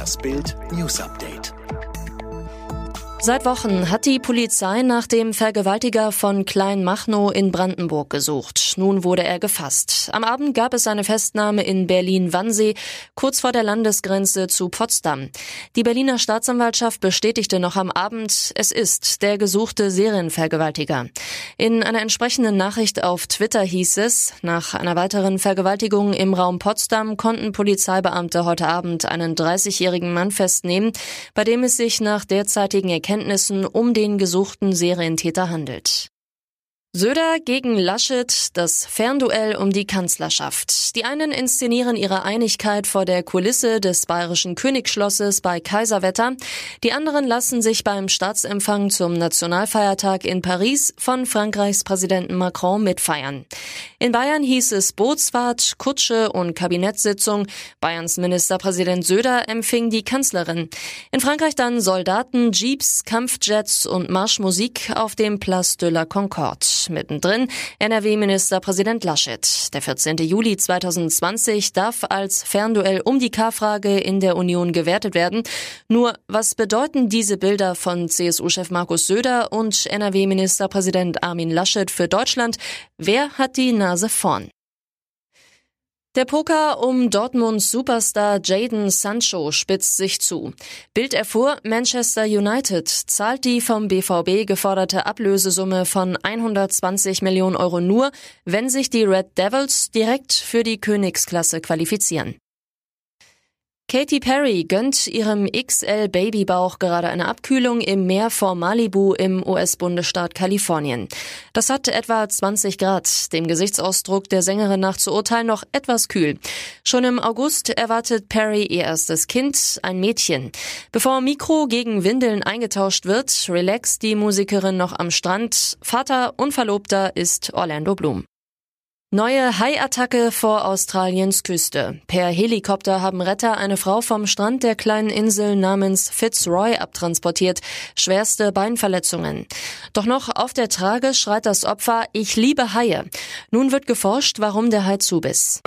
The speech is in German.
Das Bild News Update. Seit Wochen hat die Polizei nach dem Vergewaltiger von Kleinmachnow in Brandenburg gesucht. Nun wurde er gefasst. Am Abend gab es eine Festnahme in Berlin-Wannsee, kurz vor der Landesgrenze zu Potsdam. Die Berliner Staatsanwaltschaft bestätigte noch am Abend, es ist der gesuchte Serienvergewaltiger. In einer entsprechenden Nachricht auf Twitter hieß es, nach einer weiteren Vergewaltigung im Raum Potsdam konnten Polizeibeamte heute Abend einen 30-jährigen Mann festnehmen, bei dem es sich nach derzeitigen Erkenntnissen um den gesuchten Serientäter handelt. Söder gegen Laschet, das Fernduell um die Kanzlerschaft. Die einen inszenieren ihre Einigkeit vor der Kulisse des bayerischen Königsschlosses bei Kaiserwetter. Die anderen lassen sich beim Staatsempfang zum Nationalfeiertag in Paris von Frankreichs Präsidenten Macron mitfeiern. In Bayern hieß es Bootsfahrt, Kutsche und Kabinettssitzung. Bayerns Ministerpräsident Söder empfing die Kanzlerin. In Frankreich dann Soldaten, Jeeps, Kampfjets und Marschmusik auf dem Place de la Concorde mittendrin NRW-Ministerpräsident Laschet. Der 14. Juli 2020 darf als Fernduell um die K-Frage in der Union gewertet werden. Nur, was bedeuten diese Bilder von CSU-Chef Markus Söder und NRW-Ministerpräsident Armin Laschet für Deutschland? Wer hat die Nase vorn? Der Poker um Dortmunds Superstar Jaden Sancho spitzt sich zu. Bild erfuhr, Manchester United zahlt die vom BVB geforderte Ablösesumme von 120 Millionen Euro nur, wenn sich die Red Devils direkt für die Königsklasse qualifizieren. Katy Perry gönnt ihrem XL-Babybauch gerade eine Abkühlung im Meer vor Malibu im US-Bundesstaat Kalifornien. Das hat etwa 20 Grad, dem Gesichtsausdruck der Sängerin nach zu urteilen noch etwas kühl. Schon im August erwartet Perry ihr erstes Kind, ein Mädchen. Bevor Mikro gegen Windeln eingetauscht wird, relaxt die Musikerin noch am Strand. Vater und Verlobter ist Orlando Bloom. Neue Haiattacke vor Australiens Küste. Per Helikopter haben Retter eine Frau vom Strand der kleinen Insel namens Fitzroy abtransportiert. Schwerste Beinverletzungen. Doch noch auf der Trage schreit das Opfer, ich liebe Haie. Nun wird geforscht, warum der Hai zubiss.